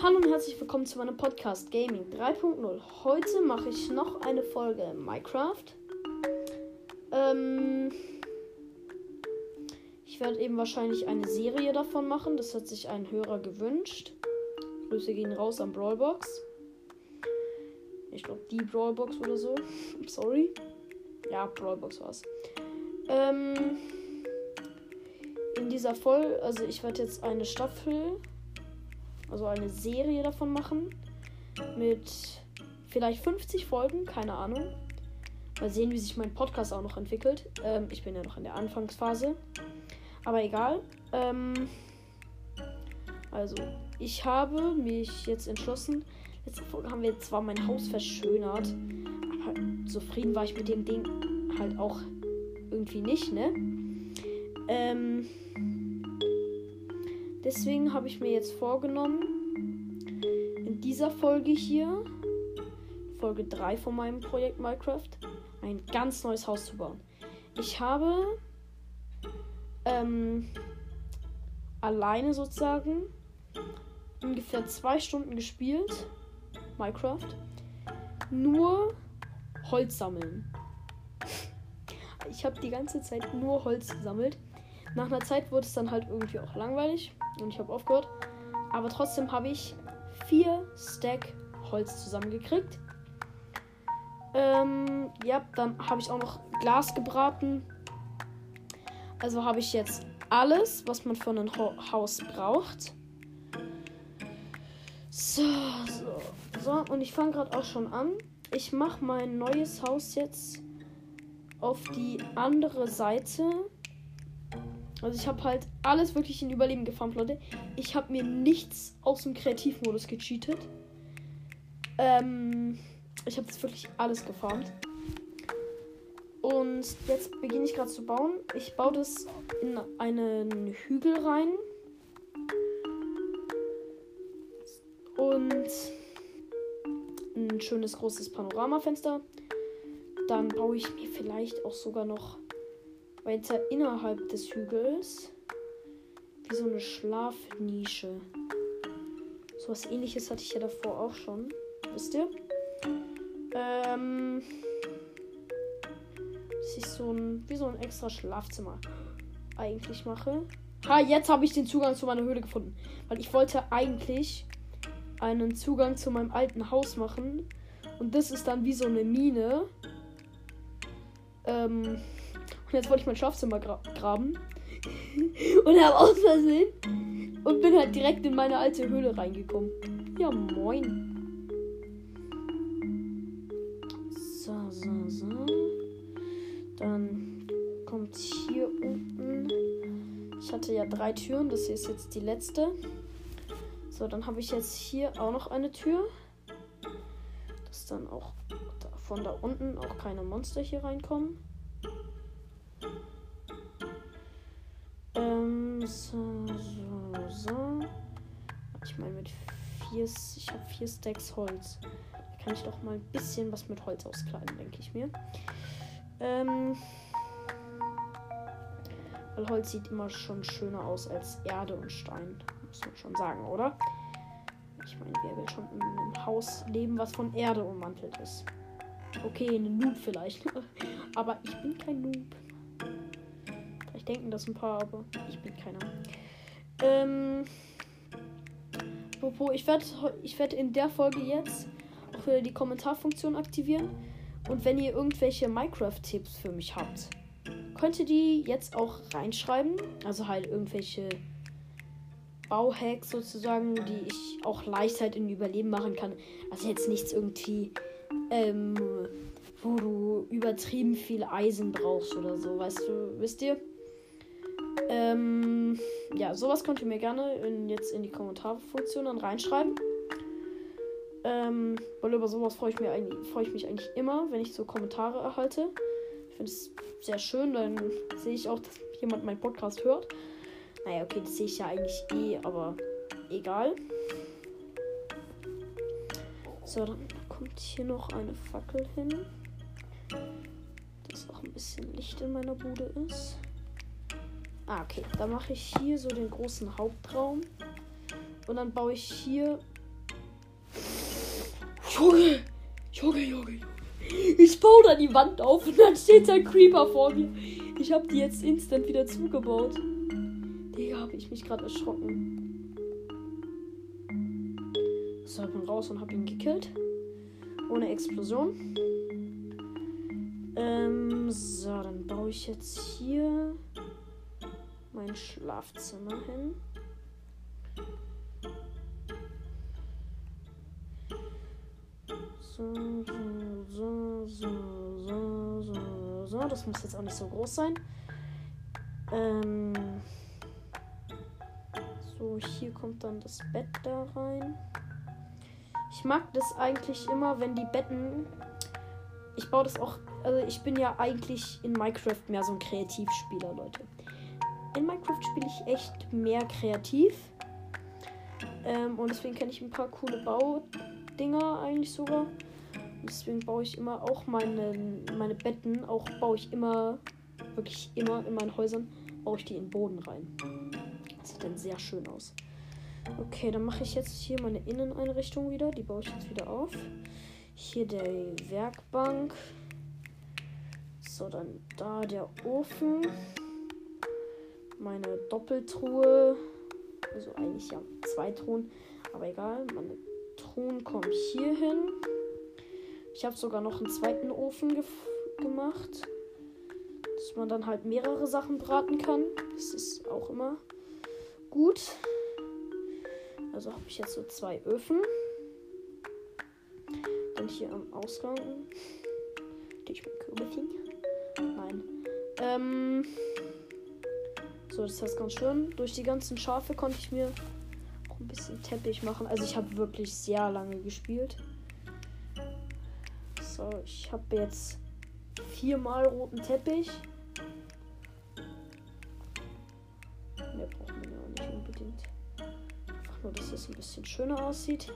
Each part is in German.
Hallo und herzlich willkommen zu meinem Podcast Gaming 3.0. Heute mache ich noch eine Folge Minecraft. Ähm, ich werde eben wahrscheinlich eine Serie davon machen. Das hat sich ein Hörer gewünscht. Grüße gehen raus an Brawlbox. Ich glaube die Brawlbox oder so. Sorry. Ja, Brawlbox war's. Ähm, in dieser Folge, also ich werde jetzt eine Staffel also eine Serie davon machen. Mit vielleicht 50 Folgen, keine Ahnung. Mal sehen, wie sich mein Podcast auch noch entwickelt. Ähm, ich bin ja noch in der Anfangsphase. Aber egal. Ähm, also, ich habe mich jetzt entschlossen. Letzte Folge haben wir zwar mein Haus verschönert, aber zufrieden war ich mit dem Ding halt auch irgendwie nicht, ne? Ähm, Deswegen habe ich mir jetzt vorgenommen, in dieser Folge hier, Folge 3 von meinem Projekt Minecraft, ein ganz neues Haus zu bauen. Ich habe ähm, alleine sozusagen ungefähr zwei Stunden gespielt, Minecraft, nur Holz sammeln. Ich habe die ganze Zeit nur Holz gesammelt. Nach einer Zeit wurde es dann halt irgendwie auch langweilig und ich habe aufgehört. Aber trotzdem habe ich vier Stack Holz zusammengekriegt. Ähm, ja, dann habe ich auch noch Glas gebraten. Also habe ich jetzt alles, was man für ein Haus braucht. So, so, so. Und ich fange gerade auch schon an. Ich mache mein neues Haus jetzt auf die andere Seite also ich habe halt alles wirklich in Überleben gefarmt, Leute. Ich habe mir nichts aus dem Kreativmodus gecheatet. Ähm, ich habe jetzt wirklich alles gefarmt. Und jetzt beginne ich gerade zu bauen. Ich baue das in einen Hügel rein. Und ein schönes großes Panoramafenster. Dann baue ich mir vielleicht auch sogar noch weiter innerhalb des Hügels wie so eine Schlafnische. So was ähnliches hatte ich ja davor auch schon. Wisst ihr? Ähm. Dass ich so ein. wie so ein extra Schlafzimmer eigentlich mache. Ha, jetzt habe ich den Zugang zu meiner Höhle gefunden. Weil ich wollte eigentlich einen Zugang zu meinem alten Haus machen. Und das ist dann wie so eine Mine. Ähm. Und jetzt wollte ich mein Schlafzimmer gra graben. und habe aus Versehen. Und bin halt direkt in meine alte Höhle reingekommen. Ja, moin. So, so, so. Dann kommt hier unten. Ich hatte ja drei Türen. Das hier ist jetzt die letzte. So, dann habe ich jetzt hier auch noch eine Tür. Dass dann auch von da unten auch keine Monster hier reinkommen. So, so, so. Ich meine, mit vier, ich habe vier Stacks Holz. Da kann ich doch mal ein bisschen was mit Holz auskleiden, denke ich mir. Ähm, weil Holz sieht immer schon schöner aus als Erde und Stein. Muss man schon sagen, oder? Ich meine, wer will schon in einem Haus leben, was von Erde ummantelt ist? Okay, ein Noob vielleicht. aber ich bin kein Noob denken das ein paar, aber ich bin keiner. Ähm. Apropos, ich werde ich werd in der Folge jetzt auch wieder die Kommentarfunktion aktivieren. Und wenn ihr irgendwelche Minecraft-Tipps für mich habt, könnt ihr die jetzt auch reinschreiben. Also halt irgendwelche Bauhacks sozusagen, die ich auch leicht halt in Überleben machen kann. Also jetzt nichts irgendwie, ähm, wo du übertrieben viel Eisen brauchst oder so, weißt du, wisst ihr? Ähm, ja, sowas könnt ihr mir gerne in, jetzt in die Kommentarfunktion dann reinschreiben. Ähm, weil über sowas freue ich, freu ich mich eigentlich immer, wenn ich so Kommentare erhalte. Ich finde es sehr schön, dann sehe ich auch, dass jemand meinen Podcast hört. Naja, okay, das sehe ich ja eigentlich eh, aber egal. So, dann kommt hier noch eine Fackel hin. Dass auch ein bisschen Licht in meiner Bude ist. Ah, okay. Dann mache ich hier so den großen Hauptraum. Und dann baue ich hier Junge, Junge, Junge. Ich baue da die Wand auf und dann steht da Creeper vor mir. Ich habe die jetzt instant wieder zugebaut. Digga, habe ich mich gerade erschrocken. So, ich bin raus und habe ihn gekillt. Ohne Explosion. Ähm, so, dann baue ich jetzt hier mein Schlafzimmer hin. So, so, so, so, so, so. Das muss jetzt auch nicht so groß sein. Ähm, so, hier kommt dann das Bett da rein. Ich mag das eigentlich immer, wenn die Betten. Ich baue das auch. Also, ich bin ja eigentlich in Minecraft mehr so ein Kreativspieler, Leute. In Minecraft spiele ich echt mehr kreativ. Ähm, und deswegen kenne ich ein paar coole Baudinger eigentlich sogar. Deswegen baue ich immer auch meine, meine Betten, auch baue ich immer, wirklich immer in meinen Häusern, baue ich die in den Boden rein. Das sieht dann sehr schön aus. Okay, dann mache ich jetzt hier meine Inneneinrichtung wieder. Die baue ich jetzt wieder auf. Hier der Werkbank. So, dann da der Ofen. Meine Doppeltruhe. Also eigentlich ja zwei Truhen. Aber egal. Meine Truhen kommen hier hin. Ich habe sogar noch einen zweiten Ofen gemacht. Dass man dann halt mehrere Sachen braten kann. Das ist auch immer gut. Also habe ich jetzt so zwei Öfen. Dann hier am Ausgang. Ich bin Kürbelchen. Nein. Ähm. So, das heißt ganz schön. Durch die ganzen Schafe konnte ich mir auch ein bisschen Teppich machen. Also ich habe wirklich sehr lange gespielt. So, ich habe jetzt viermal roten Teppich. Mehr brauchen wir ja auch nicht unbedingt. Einfach nur, dass es ein bisschen schöner aussieht.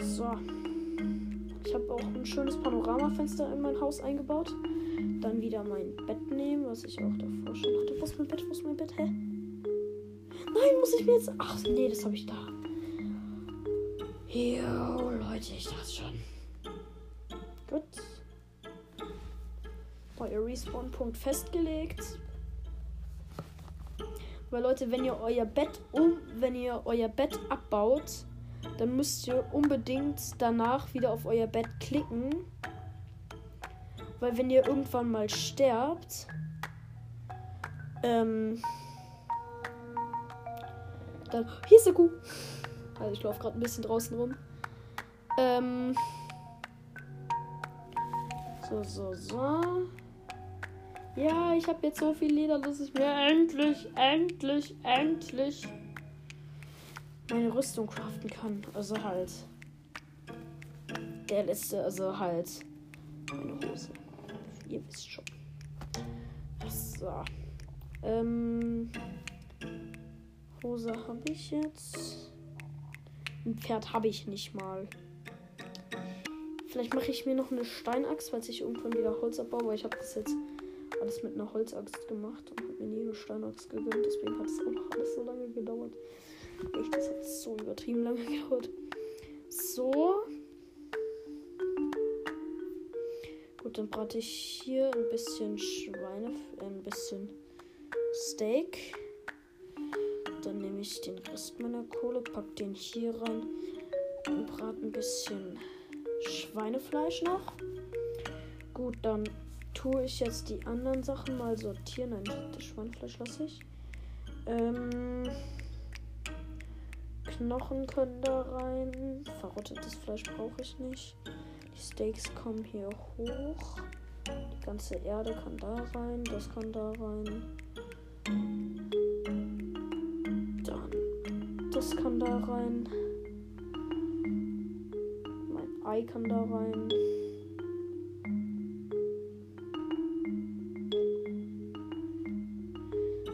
So. Ich habe auch ein schönes Panoramafenster in mein Haus eingebaut. Dann wieder mein Bett nehmen, was ich auch davor schon hatte. Wo ist mein Bett? Wo ist mein Bett? Hä? Nein, muss ich mir jetzt. Ach nee, das habe ich da. Jo, Leute, ich dachte schon. Gut. Euer Respawn-Punkt festgelegt. Weil Leute, wenn ihr euer Bett um, wenn ihr euer Bett abbaut, dann müsst ihr unbedingt danach wieder auf euer Bett klicken. Weil wenn ihr irgendwann mal sterbt, ähm, dann, hier ist der Kuh. Also ich laufe gerade ein bisschen draußen rum. Ähm, so, so, so. Ja, ich habe jetzt so viel Leder, dass ich mir endlich, endlich, endlich meine Rüstung craften kann. Also halt. Der letzte, also halt meine Hose. Ihr wisst schon. So. Ähm. Hose habe ich jetzt. Ein Pferd habe ich nicht mal. Vielleicht mache ich mir noch eine Steinachs, falls ich irgendwann wieder Holz abbaue, weil ich habe das jetzt alles mit einer Holzaxt gemacht und habe mir nie eine Steinachs gegönnt. Deswegen hat es auch noch alles so lange gedauert. Echt, das hat so übertrieben lange gedauert. So. Gut, dann brate ich hier ein bisschen Schweine, äh, ein bisschen Steak. Dann nehme ich den Rest meiner Kohle, pack den hier rein und brate ein bisschen Schweinefleisch noch. Gut, dann tue ich jetzt die anderen Sachen mal sortieren. Nein, das Schweinefleisch lasse ich. Ähm, Knochen können da rein. Verrottetes Fleisch brauche ich nicht. Steaks kommen hier hoch. Die ganze Erde kann da rein. Das kann da rein. Dann das kann da rein. Ei kann da rein.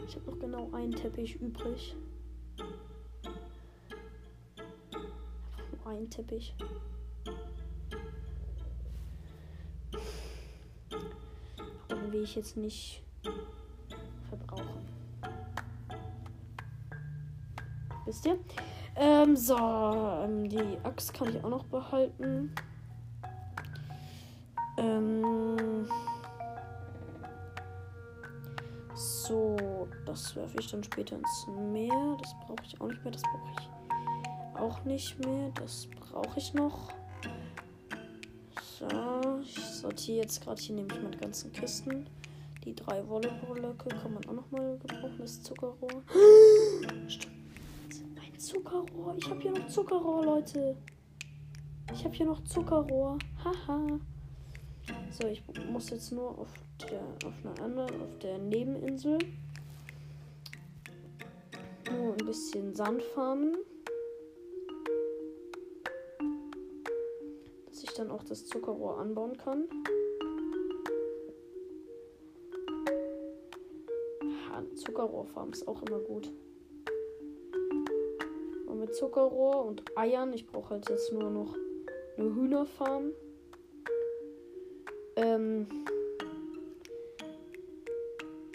Ich habe noch genau einen Teppich übrig. Einen Teppich. Ich jetzt nicht verbrauchen. Wisst ihr? Ähm, so, ähm, die Axt kann ich auch noch behalten. Ähm. So, das werfe ich dann später ins Meer. Das brauche ich auch nicht mehr. Das brauche ich auch nicht mehr. Das brauche ich noch. So, sortiere jetzt gerade hier nämlich meine ganzen Kisten. Die drei Volleyball-Blöcke kann man auch noch mal gebrauchen. Das Zuckerrohr. Stimmt. Ein Zuckerrohr. Ich habe hier noch Zuckerrohr, Leute. Ich habe hier noch Zuckerrohr. Haha. So, ich muss jetzt nur auf der auf einer anderen, auf der Nebeninsel nur ein bisschen Sand farmen. Dann auch das Zuckerrohr anbauen kann. Zuckerrohrfarm ist auch immer gut. Und mit Zuckerrohr und Eiern. Ich brauche halt jetzt nur noch eine Hühnerfarm. Ähm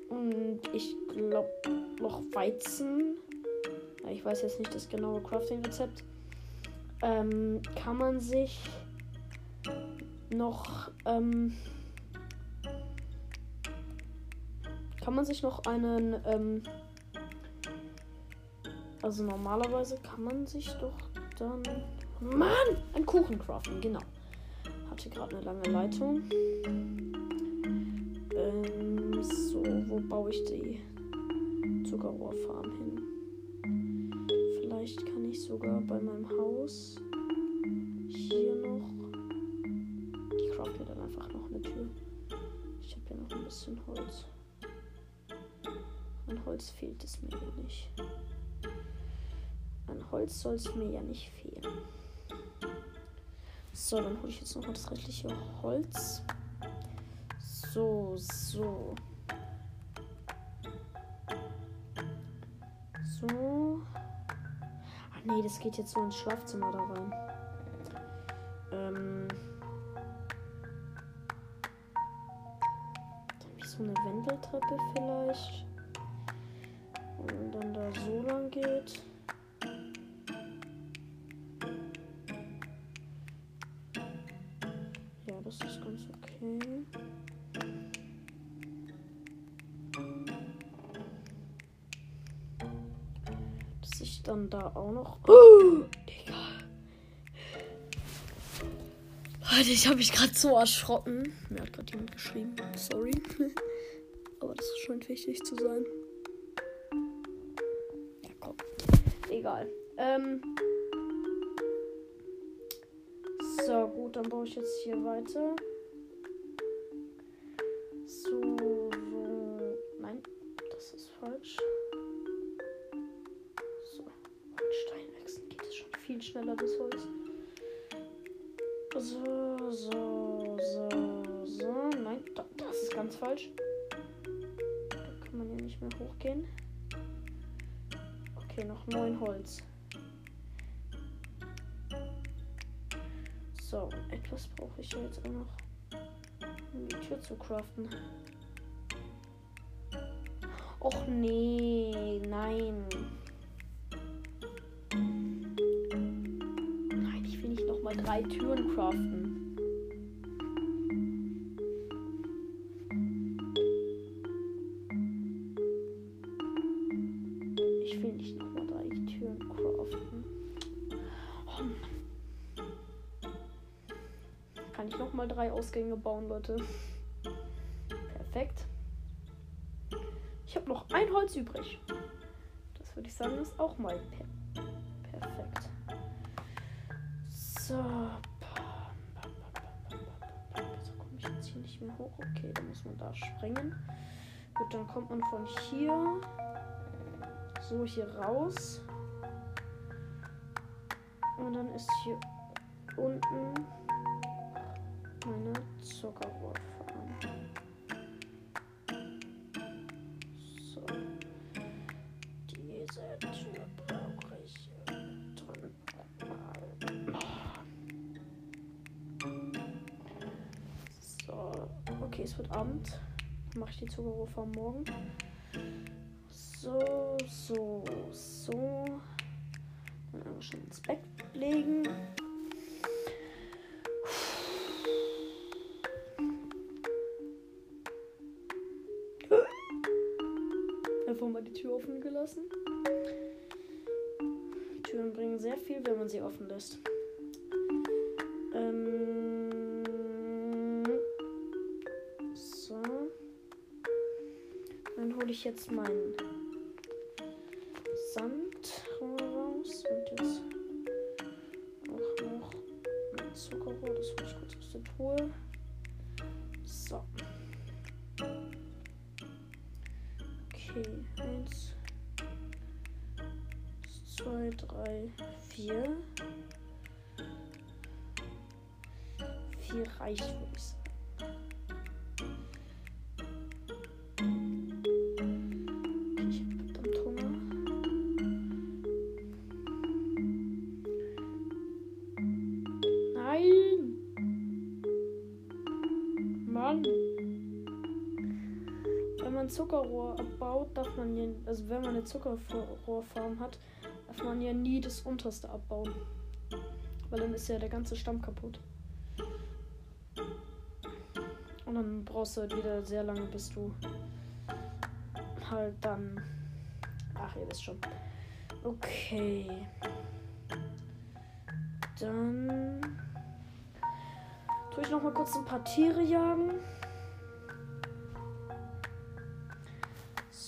und ich glaube noch Weizen. Ich weiß jetzt nicht das genaue Crafting-Rezept. Ähm, kann man sich noch ähm, kann man sich noch einen ähm, also normalerweise kann man sich doch dann Mann ein Kuchen craften genau hatte gerade eine lange Leitung. Ähm, so, wo baue ich die Zuckerrohrfarm hin? Vielleicht kann ich sogar bei meinem Haus hier bisschen Holz. An Holz fehlt es mir ja nicht. An Holz soll es mir ja nicht fehlen. So, dann hole ich jetzt noch das restliche Holz. So, so. So. Ach nee, das geht jetzt so ins Schlafzimmer da rein. Ähm. Wendeltreppe vielleicht. Und dann da so lang geht. dann da auch noch. Oh, Digga. Leute, ich habe mich gerade so erschrocken. Mir hat gerade jemand geschrieben. Sorry. Scheint wichtig zu sein. Ja, komm. Egal. Ähm. So, gut, dann baue ich jetzt hier weiter. So, so. Nein, das ist falsch. viel schneller das Holz. So, so, so, so. Nein, das ist ganz falsch. Nicht mehr hochgehen. Okay, noch neun Holz. So, etwas brauche ich jetzt auch noch, um die Tür zu craften. Och nee, nein. mal drei Türen craften. Ausgänge bauen, Leute? Perfekt. Ich habe noch ein Holz übrig. Das würde ich sagen, ist auch mal perfekt. So. Wieso komme ich jetzt hier nicht mehr hoch? Okay, dann muss man da springen. Gut, dann kommt man von hier so hier raus. Und dann ist hier unten meine Zuckerrohrfarm. So. Diese Tür brauche ich drin. Okay, es wird Abend. Mache ich die Zuckerrohrfarm morgen. So, so, so. Dann mal schon ins Bett legen. Die Tür offen gelassen. Türen bringen sehr viel, wenn man sie offen lässt. Ähm so. Dann hole ich jetzt meinen Okay, eins, zwei, drei, vier. Vier reicht, würde ich sagen. Zuckerrohr darf man ja, also wenn man eine Zuckerrohrfarm hat, darf man ja nie das unterste abbauen. Weil dann ist ja der ganze Stamm kaputt. Und dann brauchst du halt wieder sehr lange, bis du halt dann. Ach, ihr wisst schon. Okay. Dann tue ich noch mal kurz ein paar Tiere jagen.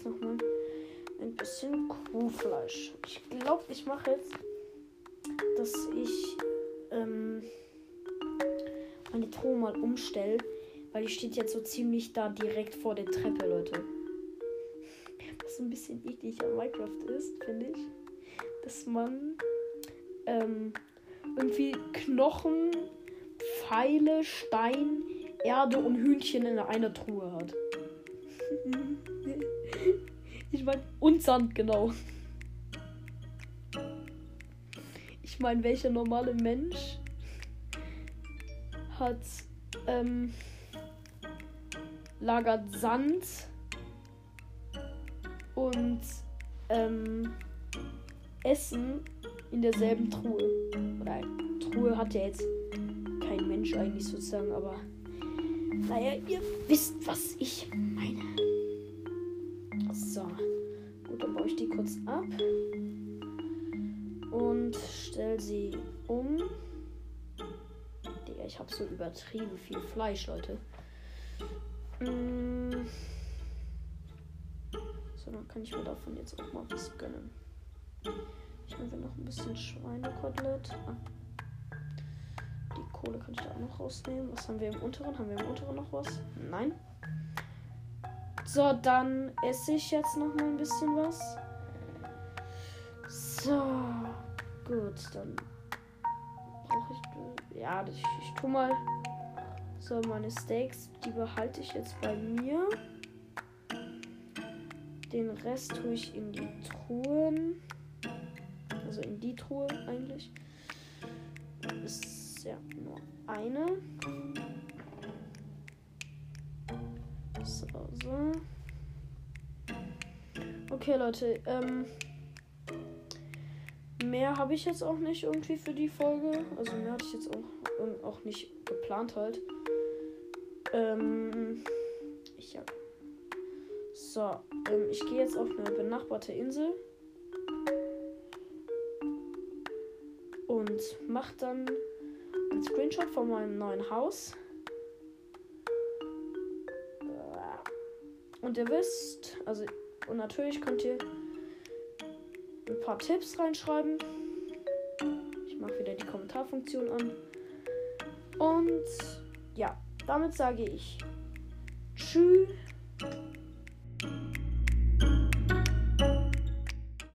jetzt noch mal ein bisschen Kuhfleisch. Ich glaube, ich mache jetzt, dass ich ähm, meine Truhe mal umstelle, weil die steht jetzt so ziemlich da direkt vor der Treppe, Leute. Was ein bisschen eklig an Minecraft ist, finde ich, dass man ähm, irgendwie Knochen, Pfeile, Stein, Erde und Hühnchen in einer Truhe hat. Ich meine, und Sand, genau. Ich meine, welcher normale Mensch hat ähm, lagert Sand und ähm, Essen in derselben Truhe. Oder Truhe hat ja jetzt kein Mensch eigentlich sozusagen, aber naja, ihr wisst, was ich meine. So. Ich die kurz ab. Und stelle sie um. Digga, ich habe so übertrieben viel Fleisch, Leute. Mm. So, dann kann ich mir davon jetzt auch mal was gönnen. Ich habe noch ein bisschen Schweinekotelett. Ah. Die Kohle kann ich da auch noch rausnehmen. Was haben wir im unteren? Haben wir im unteren noch was? Nein. So, dann esse ich jetzt noch mal ein bisschen was. So, gut, dann brauche ich. Ja, ich, ich tue mal. So, meine Steaks, die behalte ich jetzt bei mir. Den Rest tue ich in die Truhen. Also in die Truhe eigentlich. Ist ja nur eine. So. Okay, Leute. Ähm, mehr habe ich jetzt auch nicht irgendwie für die Folge. Also mehr hatte ich jetzt auch, auch nicht geplant halt. Ähm, ich hab. So, ähm, ich gehe jetzt auf eine benachbarte Insel. Und mach dann einen Screenshot von meinem neuen Haus. Und ihr wisst, also, und natürlich könnt ihr ein paar Tipps reinschreiben. Ich mache wieder die Kommentarfunktion an. Und ja, damit sage ich Tschüss.